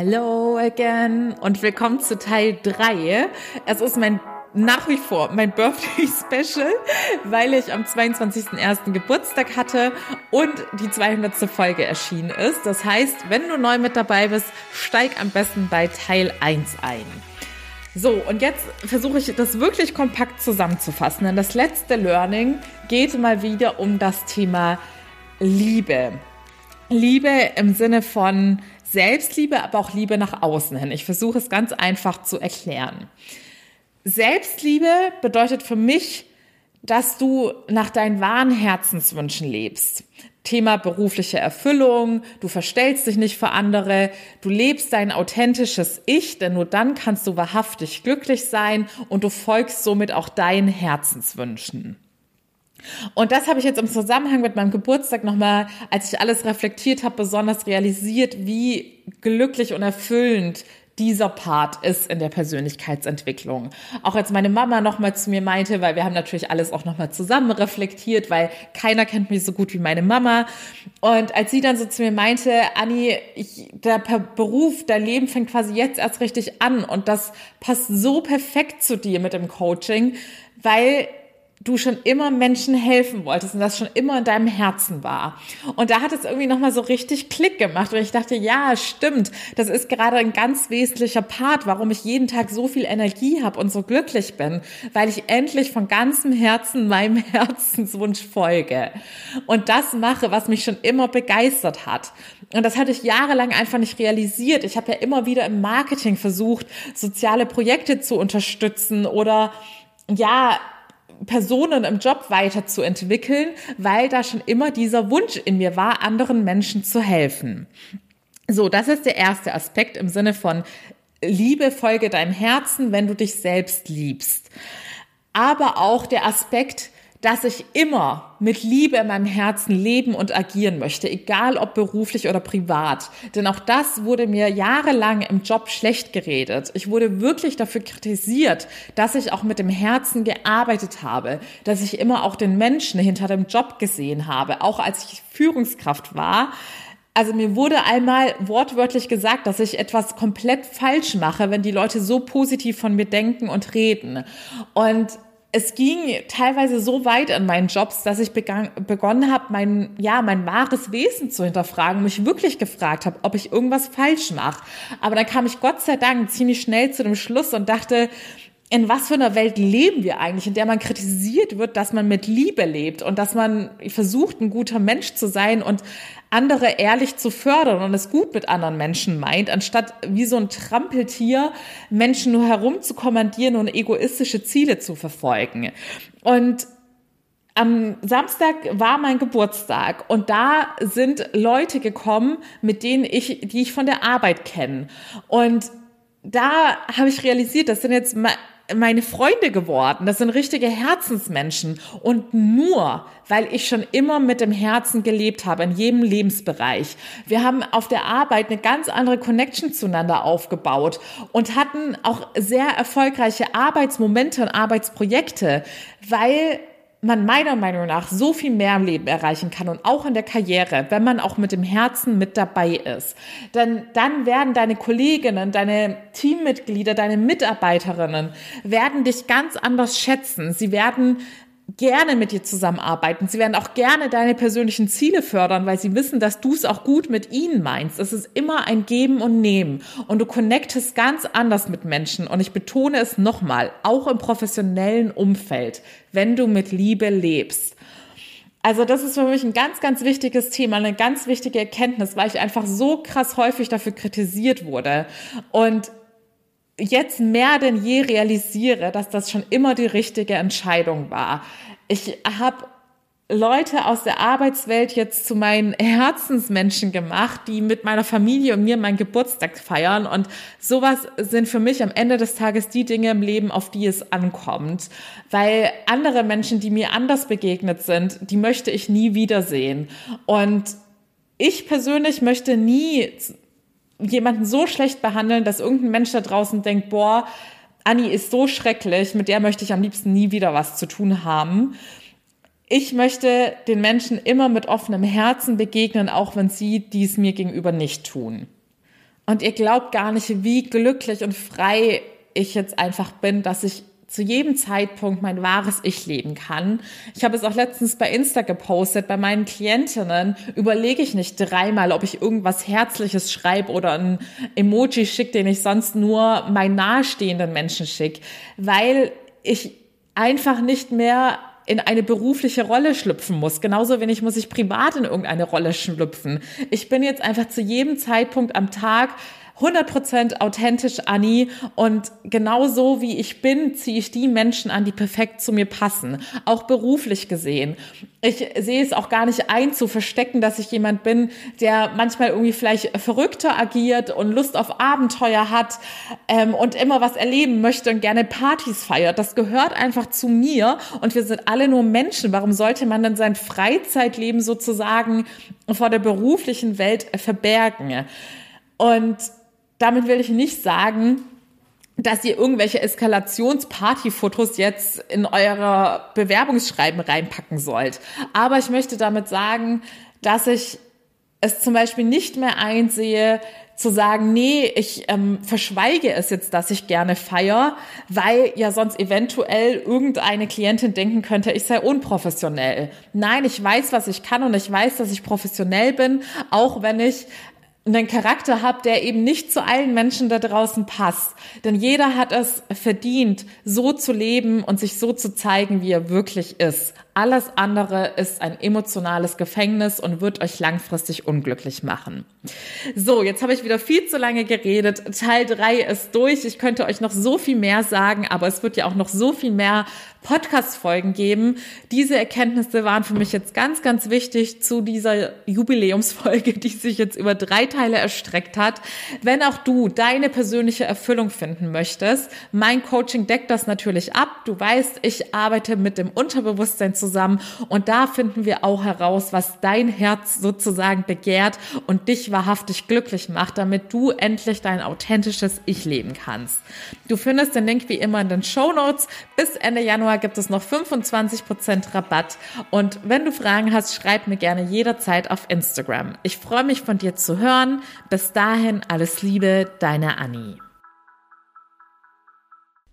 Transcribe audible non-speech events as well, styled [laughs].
Hello again und willkommen zu Teil 3. Es ist mein nach wie vor mein Birthday [laughs] Special, weil ich am 22.01. Geburtstag hatte und die 200. Folge erschienen ist. Das heißt, wenn du neu mit dabei bist, steig am besten bei Teil 1 ein. So, und jetzt versuche ich das wirklich kompakt zusammenzufassen, denn das letzte Learning geht mal wieder um das Thema Liebe. Liebe im Sinne von Selbstliebe, aber auch Liebe nach außen hin. Ich versuche es ganz einfach zu erklären. Selbstliebe bedeutet für mich, dass du nach deinen wahren Herzenswünschen lebst. Thema berufliche Erfüllung, du verstellst dich nicht für andere, du lebst dein authentisches Ich, denn nur dann kannst du wahrhaftig glücklich sein und du folgst somit auch deinen Herzenswünschen. Und das habe ich jetzt im Zusammenhang mit meinem Geburtstag nochmal, als ich alles reflektiert habe, besonders realisiert, wie glücklich und erfüllend dieser Part ist in der Persönlichkeitsentwicklung. Auch als meine Mama nochmal zu mir meinte, weil wir haben natürlich alles auch nochmal zusammen reflektiert, weil keiner kennt mich so gut wie meine Mama. Und als sie dann so zu mir meinte, Anni, ich, der Beruf, dein Leben fängt quasi jetzt erst richtig an und das passt so perfekt zu dir mit dem Coaching, weil du schon immer Menschen helfen wolltest und das schon immer in deinem Herzen war. Und da hat es irgendwie nochmal so richtig Klick gemacht und ich dachte, ja, stimmt, das ist gerade ein ganz wesentlicher Part, warum ich jeden Tag so viel Energie habe und so glücklich bin, weil ich endlich von ganzem Herzen meinem [laughs] Herzenswunsch folge und das mache, was mich schon immer begeistert hat. Und das hatte ich jahrelang einfach nicht realisiert. Ich habe ja immer wieder im Marketing versucht, soziale Projekte zu unterstützen oder ja, Personen im Job weiterzuentwickeln, weil da schon immer dieser Wunsch in mir war, anderen Menschen zu helfen. So, das ist der erste Aspekt im Sinne von Liebe folge deinem Herzen, wenn du dich selbst liebst. Aber auch der Aspekt, dass ich immer mit Liebe in meinem Herzen leben und agieren möchte, egal ob beruflich oder privat. Denn auch das wurde mir jahrelang im Job schlecht geredet. Ich wurde wirklich dafür kritisiert, dass ich auch mit dem Herzen gearbeitet habe, dass ich immer auch den Menschen hinter dem Job gesehen habe, auch als ich Führungskraft war. Also mir wurde einmal wortwörtlich gesagt, dass ich etwas komplett falsch mache, wenn die Leute so positiv von mir denken und reden. Und es ging teilweise so weit in meinen Jobs, dass ich begann, begonnen habe, mein, ja, mein wahres Wesen zu hinterfragen, mich wirklich gefragt habe, ob ich irgendwas falsch mache. Aber dann kam ich Gott sei Dank ziemlich schnell zu dem Schluss und dachte, in was für einer Welt leben wir eigentlich, in der man kritisiert wird, dass man mit Liebe lebt und dass man versucht, ein guter Mensch zu sein und andere ehrlich zu fördern und es gut mit anderen Menschen meint, anstatt wie so ein Trampeltier Menschen nur herumzukommandieren und egoistische Ziele zu verfolgen. Und am Samstag war mein Geburtstag und da sind Leute gekommen, mit denen ich, die ich von der Arbeit kenne. Und da habe ich realisiert, das sind jetzt meine Freunde geworden. Das sind richtige Herzensmenschen. Und nur, weil ich schon immer mit dem Herzen gelebt habe, in jedem Lebensbereich. Wir haben auf der Arbeit eine ganz andere Connection zueinander aufgebaut und hatten auch sehr erfolgreiche Arbeitsmomente und Arbeitsprojekte, weil man meiner Meinung nach so viel mehr im Leben erreichen kann und auch in der Karriere, wenn man auch mit dem Herzen mit dabei ist. Denn dann werden deine Kolleginnen, deine Teammitglieder, deine Mitarbeiterinnen werden dich ganz anders schätzen. Sie werden gerne mit dir zusammenarbeiten. Sie werden auch gerne deine persönlichen Ziele fördern, weil sie wissen, dass du es auch gut mit ihnen meinst. Es ist immer ein Geben und Nehmen. Und du connectest ganz anders mit Menschen. Und ich betone es nochmal, auch im professionellen Umfeld, wenn du mit Liebe lebst. Also das ist für mich ein ganz, ganz wichtiges Thema, eine ganz wichtige Erkenntnis, weil ich einfach so krass häufig dafür kritisiert wurde. Und jetzt mehr denn je realisiere, dass das schon immer die richtige Entscheidung war. Ich habe Leute aus der Arbeitswelt jetzt zu meinen Herzensmenschen gemacht, die mit meiner Familie und mir meinen Geburtstag feiern. Und sowas sind für mich am Ende des Tages die Dinge im Leben, auf die es ankommt. Weil andere Menschen, die mir anders begegnet sind, die möchte ich nie wiedersehen. Und ich persönlich möchte nie jemanden so schlecht behandeln, dass irgendein Mensch da draußen denkt, boah, Anni ist so schrecklich, mit der möchte ich am liebsten nie wieder was zu tun haben. Ich möchte den Menschen immer mit offenem Herzen begegnen, auch wenn sie dies mir gegenüber nicht tun. Und ihr glaubt gar nicht, wie glücklich und frei ich jetzt einfach bin, dass ich zu jedem Zeitpunkt mein wahres Ich leben kann. Ich habe es auch letztens bei Insta gepostet. Bei meinen Klientinnen überlege ich nicht dreimal, ob ich irgendwas Herzliches schreibe oder ein Emoji schicke, den ich sonst nur meinen nahestehenden Menschen schicke, weil ich einfach nicht mehr in eine berufliche Rolle schlüpfen muss. Genauso wenig muss ich privat in irgendeine Rolle schlüpfen. Ich bin jetzt einfach zu jedem Zeitpunkt am Tag 100% authentisch Anni und genauso wie ich bin, ziehe ich die Menschen an, die perfekt zu mir passen, auch beruflich gesehen. Ich sehe es auch gar nicht ein zu verstecken, dass ich jemand bin, der manchmal irgendwie vielleicht verrückter agiert und Lust auf Abenteuer hat ähm, und immer was erleben möchte und gerne Partys feiert. Das gehört einfach zu mir und wir sind alle nur Menschen. Warum sollte man denn sein Freizeitleben sozusagen vor der beruflichen Welt verbergen? Und damit will ich nicht sagen, dass ihr irgendwelche Eskalationspartyfotos jetzt in eure Bewerbungsschreiben reinpacken sollt. Aber ich möchte damit sagen, dass ich es zum Beispiel nicht mehr einsehe, zu sagen, nee, ich ähm, verschweige es jetzt, dass ich gerne feier, weil ja sonst eventuell irgendeine Klientin denken könnte, ich sei unprofessionell. Nein, ich weiß, was ich kann und ich weiß, dass ich professionell bin, auch wenn ich einen Charakter habe, der eben nicht zu allen Menschen da draußen passt. Denn jeder hat es verdient, so zu leben und sich so zu zeigen, wie er wirklich ist. Alles andere ist ein emotionales Gefängnis und wird euch langfristig unglücklich machen. So, jetzt habe ich wieder viel zu lange geredet. Teil drei ist durch. Ich könnte euch noch so viel mehr sagen, aber es wird ja auch noch so viel mehr Podcast-Folgen geben. Diese Erkenntnisse waren für mich jetzt ganz, ganz wichtig zu dieser Jubiläumsfolge, die sich jetzt über drei Teile erstreckt hat. Wenn auch du deine persönliche Erfüllung finden möchtest, mein Coaching deckt das natürlich ab. Du weißt, ich arbeite mit dem Unterbewusstsein zusammen und da finden wir auch heraus, was dein Herz sozusagen begehrt und dich wahrhaftig glücklich macht, damit du endlich dein authentisches Ich leben kannst. Du findest den Link wie immer in den Show Notes. Bis Ende Januar Januar gibt es noch 25% Rabatt. Und wenn du Fragen hast, schreib mir gerne jederzeit auf Instagram. Ich freue mich von dir zu hören. Bis dahin alles Liebe, deine Annie.